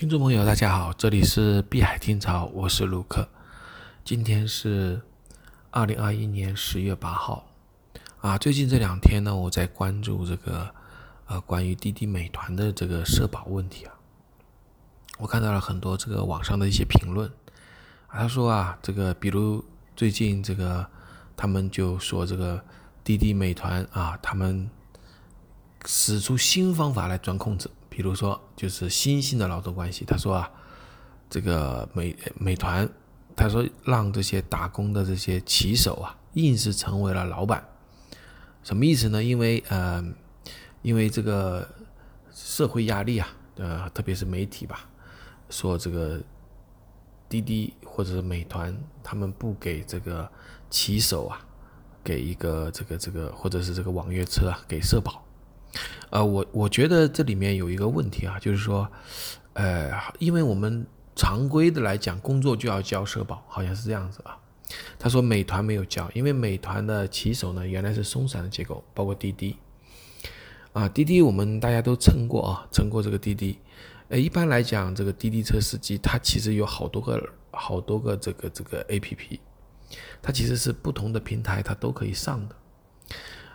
听众朋友，大家好，这里是碧海听潮，我是卢克。今天是二零二一年十月八号啊。最近这两天呢，我在关注这个呃关于滴滴美团的这个社保问题啊。我看到了很多这个网上的一些评论啊，他说啊，这个比如最近这个他们就说这个滴滴美团啊，他们使出新方法来钻空子。比如说，就是新兴的劳动关系。他说啊，这个美美团，他说让这些打工的这些骑手啊，硬是成为了老板，什么意思呢？因为呃，因为这个社会压力啊，呃，特别是媒体吧，说这个滴滴或者是美团，他们不给这个骑手啊，给一个这个这个，或者是这个网约车啊，给社保。呃，我我觉得这里面有一个问题啊，就是说，呃，因为我们常规的来讲，工作就要交社保，好像是这样子啊。他说美团没有交，因为美团的骑手呢原来是松散的结构，包括滴滴啊，滴滴我们大家都乘过啊，乘过这个滴滴。呃，一般来讲，这个滴滴车司机他其实有好多个好多个这个这个 A P P，它其实是不同的平台它都可以上的。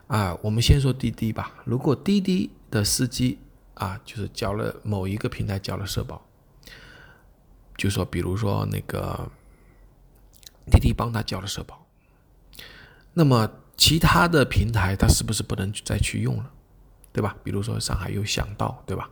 啊，我们先说滴滴吧。如果滴滴的司机啊，就是交了某一个平台交了社保，就说比如说那个滴滴帮他交了社保，那么其他的平台他是不是不能再去用了，对吧？比如说上海有想到，对吧？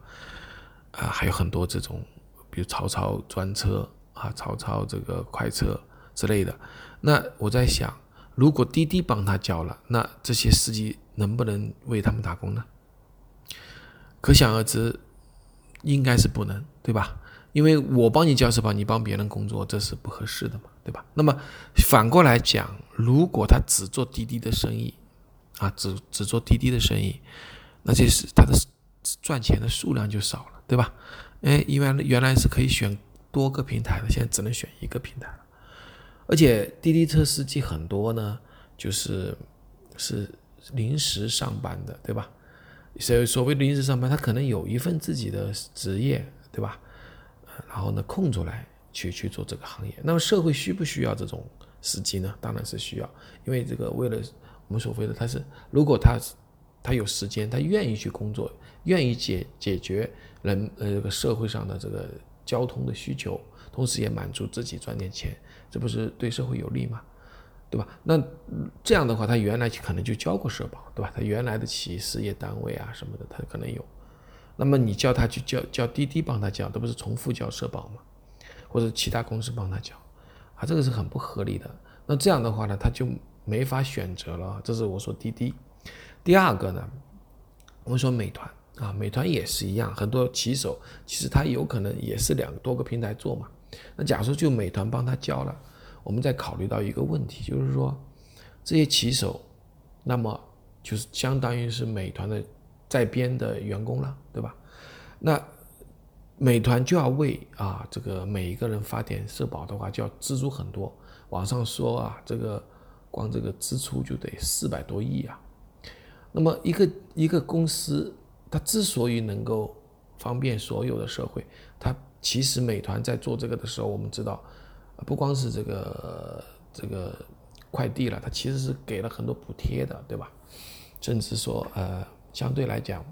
啊，还有很多这种，比如曹操专车啊，曹操这个快车之类的。那我在想。如果滴滴帮他交了，那这些司机能不能为他们打工呢？可想而知，应该是不能，对吧？因为我帮你交社保，你帮别人工作，这是不合适的嘛，对吧？那么反过来讲，如果他只做滴滴的生意，啊，只只做滴滴的生意，那这是他的赚钱的数量就少了，对吧？哎，因为原来是可以选多个平台的，现在只能选一个平台了。而且滴滴车司机很多呢，就是是临时上班的，对吧？所所谓的临时上班，他可能有一份自己的职业，对吧？然后呢，空出来去去做这个行业。那么社会需不需要这种司机呢？当然是需要，因为这个为了我们所谓的他是，如果他他有时间，他愿意去工作，愿意解解决人呃这个社会上的这个交通的需求。同时也满足自己赚点钱，这不是对社会有利吗？对吧？那这样的话，他原来可能就交过社保，对吧？他原来的企事业单位啊什么的，他可能有。那么你叫他去交叫滴滴帮他交，这不是重复交社保吗？或者其他公司帮他交，啊，这个是很不合理的。那这样的话呢，他就没法选择了。这是我说滴滴。第二个呢，我们说美团。啊，美团也是一样，很多骑手其实他有可能也是两多个平台做嘛。那假如就美团帮他交了，我们再考虑到一个问题，就是说这些骑手，那么就是相当于是美团的在编的员工了，对吧？那美团就要为啊这个每一个人发点社保的话，就要支出很多。网上说啊，这个光这个支出就得四百多亿啊。那么一个一个公司。它之所以能够方便所有的社会，它其实美团在做这个的时候，我们知道，不光是这个这个快递了，它其实是给了很多补贴的，对吧？甚至说，呃，相对来讲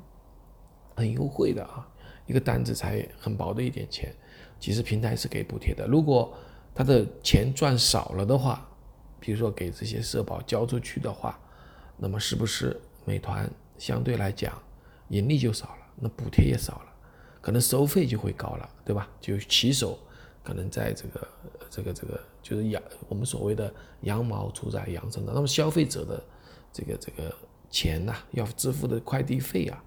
很优惠的啊，一个单子才很薄的一点钱，其实平台是给补贴的。如果他的钱赚少了的话，比如说给这些社保交出去的话，那么是不是美团相对来讲？盈利就少了，那补贴也少了，可能收费就会高了，对吧？就骑手可能在这个这个这个就是羊我们所谓的羊毛出在羊身上，那么消费者的这个这个钱呐，要支付的快递费啊，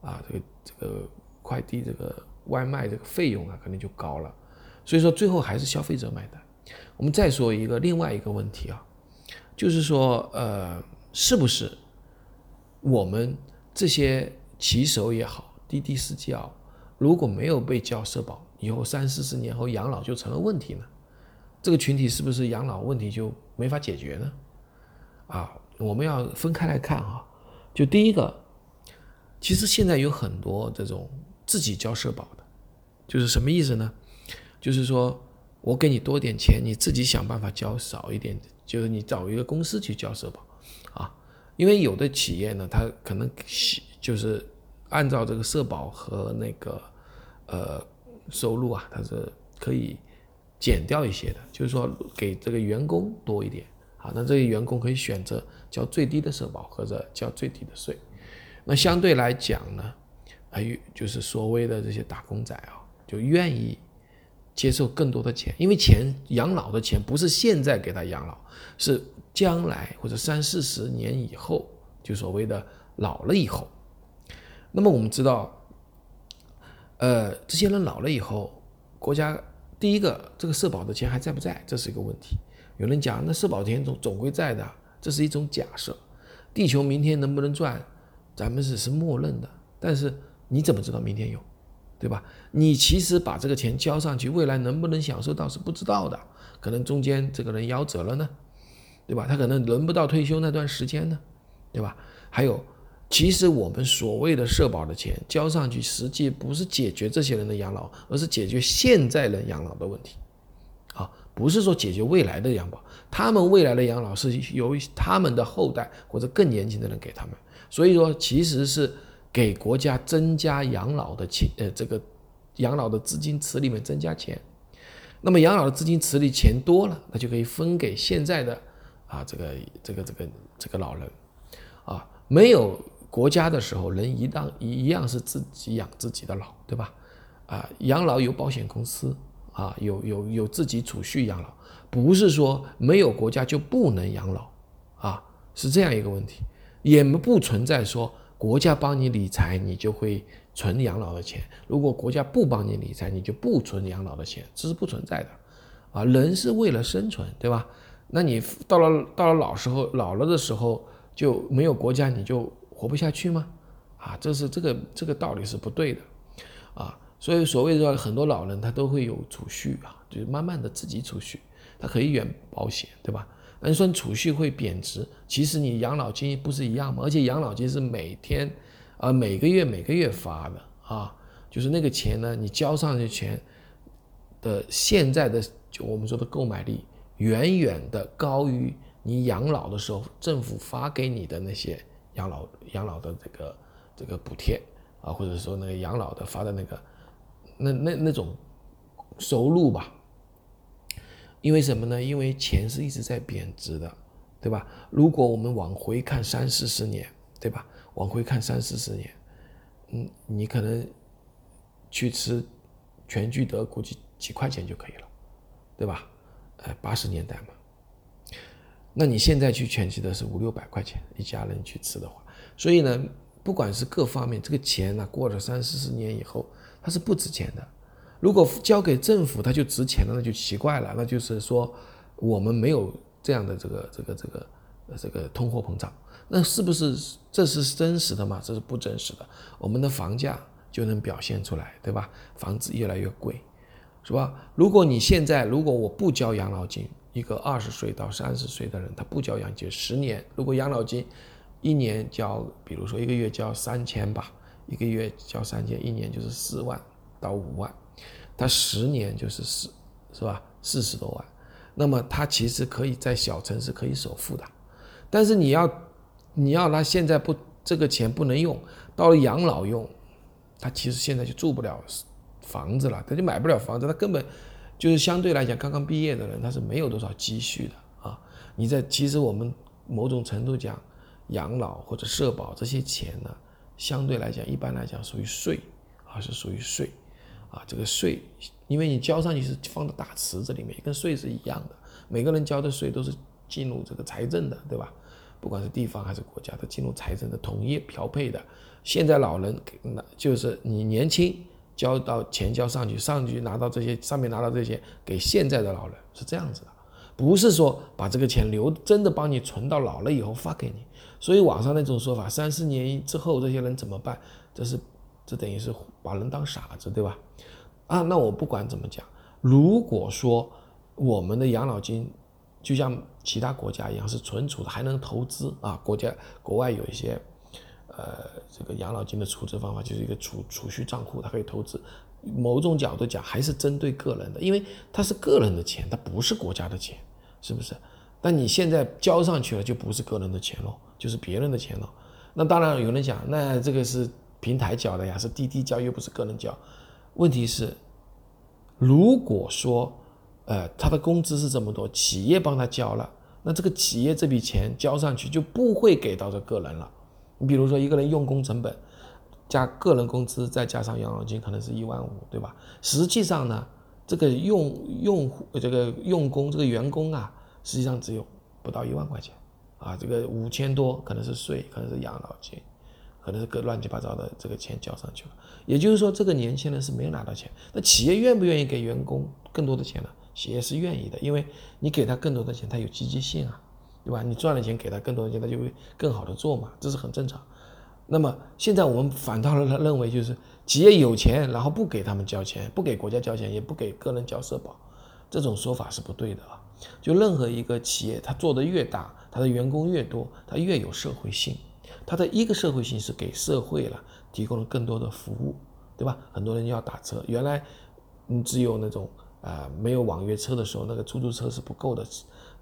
啊这个这个快递这个外卖这个费用啊，可能就高了，所以说最后还是消费者买单。我们再说一个另外一个问题啊，就是说呃，是不是我们这些。骑手也好，滴滴司机啊，如果没有被交社保，以后三四十年后养老就成了问题呢？这个群体是不是养老问题就没法解决呢？啊，我们要分开来看啊。就第一个，其实现在有很多这种自己交社保的，就是什么意思呢？就是说我给你多点钱，你自己想办法交少一点，就是你找一个公司去交社保啊。因为有的企业呢，它可能就是按照这个社保和那个呃收入啊，它是可以减掉一些的，就是说给这个员工多一点啊。那这些员工可以选择交最低的社保或者交最低的税。那相对来讲呢，还有，就是所谓的这些打工仔啊，就愿意接受更多的钱，因为钱养老的钱不是现在给他养老，是将来或者三四十年以后，就所谓的老了以后。那么我们知道，呃，这些人老了以后，国家第一个这个社保的钱还在不在，这是一个问题。有人讲，那社保钱总总归在的，这是一种假设。地球明天能不能转？咱们只是默认的，但是你怎么知道明天有，对吧？你其实把这个钱交上去，未来能不能享受到是不知道的，可能中间这个人夭折了呢，对吧？他可能轮不到退休那段时间呢，对吧？还有，其实我们所谓的社保的钱交上去，实际不是解决这些人的养老，而是解决现在人养老的问题，啊，不是说解决未来的养老，他们未来的养老是由他们的后代或者更年轻的人给他们。所以说，其实是给国家增加养老的钱，呃，这个养老的资金池里面增加钱。那么养老的资金池里钱多了，那就可以分给现在的啊，这个这个这个这个老人啊。没有国家的时候，人一样一样是自己养自己的老，对吧？啊，养老有保险公司啊，有有有自己储蓄养老，不是说没有国家就不能养老啊，是这样一个问题。也不存在说国家帮你理财，你就会存养老的钱；如果国家不帮你理财，你就不存养老的钱，这是不存在的。啊，人是为了生存，对吧？那你到了到了老时候，老了的时候就没有国家，你就活不下去吗？啊，这是这个这个道理是不对的。啊，所以所谓的很多老人他都会有储蓄啊，就是慢慢的自己储蓄，他可以远保险，对吧？那你说储蓄会贬值，其实你养老金不是一样吗？而且养老金是每天，啊每个月每个月发的啊，就是那个钱呢，你交上去钱的现在的就我们说的购买力，远远的高于你养老的时候政府发给你的那些养老养老的这个这个补贴啊，或者说那个养老的发的那个那那那种收入吧。因为什么呢？因为钱是一直在贬值的，对吧？如果我们往回看三四十年，对吧？往回看三四十年，嗯，你可能去吃全聚德，估计几块钱就可以了，对吧？呃，八十年代嘛，那你现在去全聚的是五六百块钱一家人去吃的话，所以呢，不管是各方面，这个钱呢，过了三四十年以后，它是不值钱的。如果交给政府，它就值钱了，那就奇怪了。那就是说，我们没有这样的这个这个这个呃这个通货膨胀，那是不是这是真实的吗？这是不真实的。我们的房价就能表现出来，对吧？房子越来越贵，是吧？如果你现在如果我不交养老金，一个二十岁到三十岁的人，他不交养老金十年，如果养老金一年交，比如说一个月交三千吧，一个月交三千，一年就是四万到五万。他十年就是四，是吧？四十多万，那么他其实可以在小城市可以首付的，但是你要，你要他现在不这个钱不能用，到了养老用，他其实现在就住不了房子了，他就买不了房子，他根本就是相对来讲刚刚毕业的人，他是没有多少积蓄的啊。你在其实我们某种程度讲，养老或者社保这些钱呢，相对来讲一般来讲属于税啊，是属于税。啊，这个税，因为你交上去是放到大池子里面，跟税是一样的。每个人交的税都是进入这个财政的，对吧？不管是地方还是国家，都进入财政的统一调配的。现在老人那就是你年轻交到钱交上去，上去拿到这些上面拿到这些给现在的老人是这样子的，不是说把这个钱留真的帮你存到老了以后发给你。所以网上那种说法，三四年之后这些人怎么办？这是。这等于是把人当傻子，对吧？啊，那我不管怎么讲，如果说我们的养老金就像其他国家一样是存储的，还能投资啊，国家国外有一些呃这个养老金的储值方法，就是一个储储蓄账户，它可以投资，某种角度讲还是针对个人的，因为它是个人的钱，它不是国家的钱，是不是？但你现在交上去了，就不是个人的钱了，就是别人的钱了。那当然有人讲，那这个是平台交的呀，是滴滴交，又不是个人交。问题是，如果说，呃，他的工资是这么多，企业帮他交了，那这个企业这笔钱交上去就不会给到这个人了。你比如说一个人用工成本加个人工资再加上养老金，可能是一万五，对吧？实际上呢，这个用用户这个用工这个员工啊，实际上只有不到一万块钱，啊，这个五千多可能是税，可能是养老金。可能是个乱七八糟的这个钱交上去了，也就是说，这个年轻人是没有拿到钱。那企业愿不愿意给员工更多的钱呢？企业是愿意的，因为你给他更多的钱，他有积极性啊，对吧？你赚了钱给他更多的钱，他就会更好的做嘛，这是很正常。那么现在我们反倒了认为，就是企业有钱，然后不给他们交钱，不给国家交钱，也不给个人交社保，这种说法是不对的啊。就任何一个企业，它做的越大，它的员工越多，它越有社会性。它的一个社会性是给社会了提供了更多的服务，对吧？很多人要打车，原来你只有那种啊没有网约车的时候，那个出租车是不够的，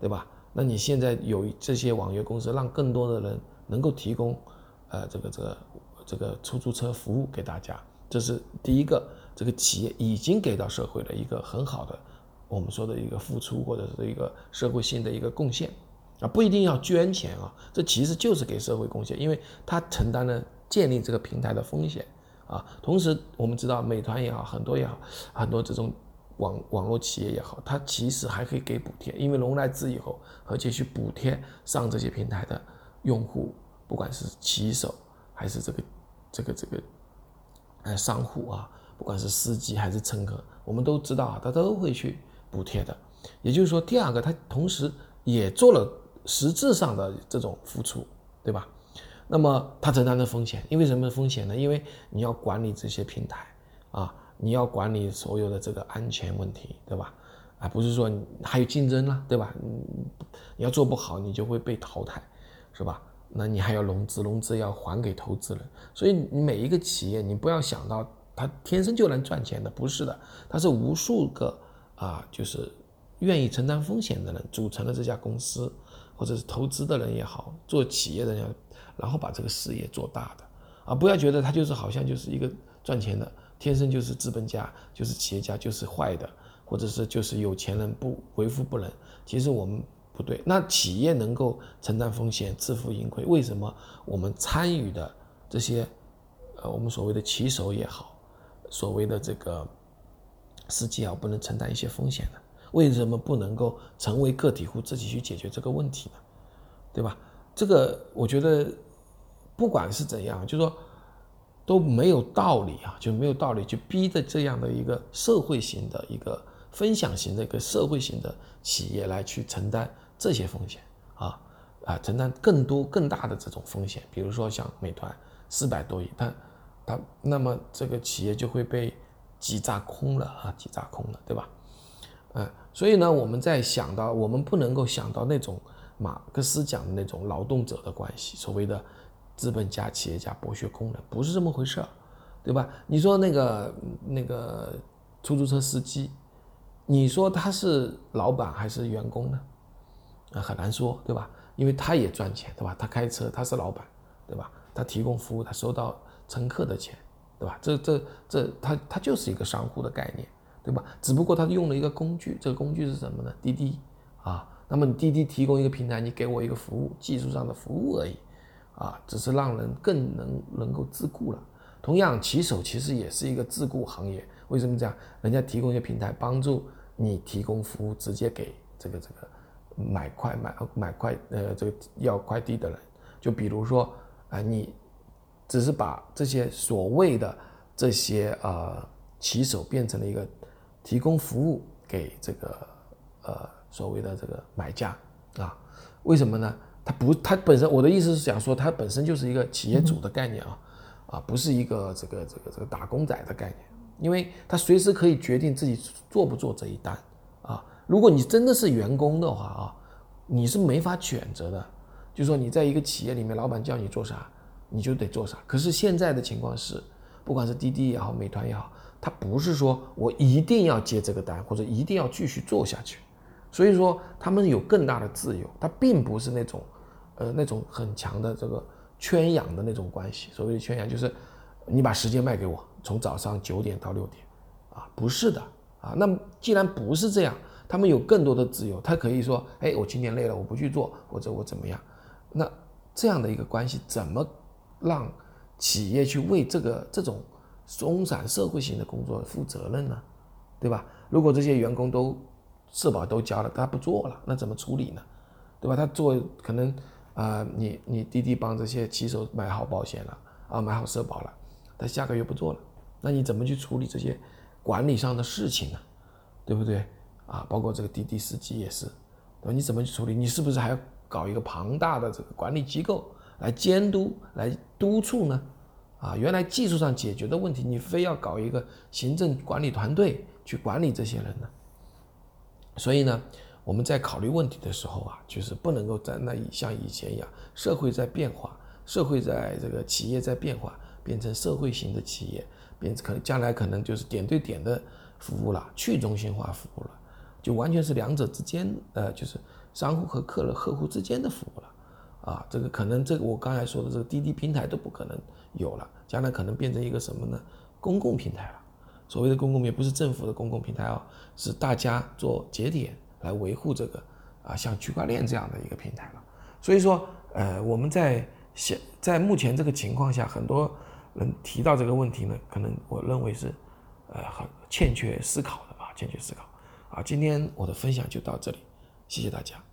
对吧？那你现在有这些网约公司，让更多的人能够提供呃这个这个这个出租车服务给大家，这是第一个，这个企业已经给到社会的一个很好的我们说的一个付出或者是一个社会性的一个贡献。啊，不一定要捐钱啊，这其实就是给社会贡献，因为他承担了建立这个平台的风险啊。同时，我们知道美团也好，很多也好，很多这种网网络企业也好，它其实还可以给补贴，因为融来资以后，而且去补贴上这些平台的用户，不管是骑手还是这个这个这个呃商户啊，不管是司机还是乘客，我们都知道啊，他都会去补贴的。也就是说，第二个，他同时也做了。实质上的这种付出，对吧？那么他承担的风险，因为什么风险呢？因为你要管理这些平台啊，你要管理所有的这个安全问题，对吧？啊，不是说还有竞争了，对吧？你要做不好，你就会被淘汰，是吧？那你还要融资，融资要还给投资人，所以你每一个企业，你不要想到它天生就能赚钱的，不是的，它是无数个啊，就是愿意承担风险的人组成了这家公司。或者是投资的人也好，做企业的人，然后把这个事业做大的，啊，不要觉得他就是好像就是一个赚钱的，天生就是资本家，就是企业家，就是坏的，或者是就是有钱人不为富不仁。其实我们不对。那企业能够承担风险、自负盈亏，为什么我们参与的这些，呃，我们所谓的骑手也好，所谓的这个司机啊，不能承担一些风险呢？为什么不能够成为个体户自己去解决这个问题呢？对吧？这个我觉得，不管是怎样，就说都没有道理啊，就没有道理去逼着这样的一个社会型的一个分享型的一个社会型的企业来去承担这些风险啊啊，承担更多更大的这种风险。比如说像美团四百多亿，它它那么这个企业就会被挤榨空了啊，挤榨空了，对吧？嗯。所以呢，我们在想到，我们不能够想到那种马克思讲的那种劳动者的关系，所谓的资本家、企业家剥削工人，不是这么回事儿，对吧？你说那个那个出租车司机，你说他是老板还是员工呢？啊，很难说，对吧？因为他也赚钱，对吧？他开车，他是老板，对吧？他提供服务，他收到乘客的钱，对吧？这这这，他他就是一个商户的概念。对吧？只不过他用了一个工具，这个工具是什么呢？滴滴啊。那么你滴滴提供一个平台，你给我一个服务，技术上的服务而已，啊，只是让人更能能够自雇了。同样，骑手其实也是一个自雇行业。为什么这样？人家提供一个平台，帮助你提供服务，直接给这个这个买快买买快呃这个要快递的人。就比如说啊，你只是把这些所谓的这些呃骑手变成了一个。提供服务给这个呃所谓的这个买家啊，为什么呢？他不，他本身我的意思是想说，他本身就是一个企业主的概念啊，啊，不是一个这个这个这个打工仔的概念，因为他随时可以决定自己做不做这一单啊。如果你真的是员工的话啊，你是没法选择的，就说你在一个企业里面，老板叫你做啥，你就得做啥。可是现在的情况是，不管是滴滴也好，美团也好。他不是说我一定要接这个单，或者一定要继续做下去。所以说，他们有更大的自由，他并不是那种，呃，那种很强的这个圈养的那种关系。所谓的圈养，就是你把时间卖给我，从早上九点到六点，啊，不是的，啊，那么既然不是这样，他们有更多的自由，他可以说，哎，我今天累了，我不去做，或者我怎么样，那这样的一个关系，怎么让企业去为这个这种松散社会型的工作负责任呢？对吧？如果这些员工都社保都交了，他不做了，那怎么处理呢？对吧？他做可能啊，你你滴滴帮这些骑手买好保险了啊，买好社保了，他下个月不做了，那你怎么去处理这些管理上的事情呢？对不对？啊，包括这个滴滴司机也是，对吧？你怎么去处理？你是不是还要搞一个庞大的这个管理机构来监督、来督促呢？啊，原来技术上解决的问题，你非要搞一个行政管理团队去管理这些人呢？所以呢，我们在考虑问题的时候啊，就是不能够在那像以前一样，社会在变化，社会在这个企业在变化，变成社会型的企业，变成可能将来可能就是点对点的服务了，去中心化服务了，就完全是两者之间，呃，就是商户和客人、客户之间的服务了，啊，这个可能这个我刚才说的这个滴滴平台都不可能有了，将来可能变成一个什么呢？公共平台了。所谓的公共平台不是政府的公共平台哦，是大家做节点来维护这个啊，像区块链这样的一个平台了。所以说，呃，我们在现在目前这个情况下，很多人提到这个问题呢，可能我认为是呃很欠缺思考的啊，欠缺思考啊。今天我的分享就到这里，谢谢大家。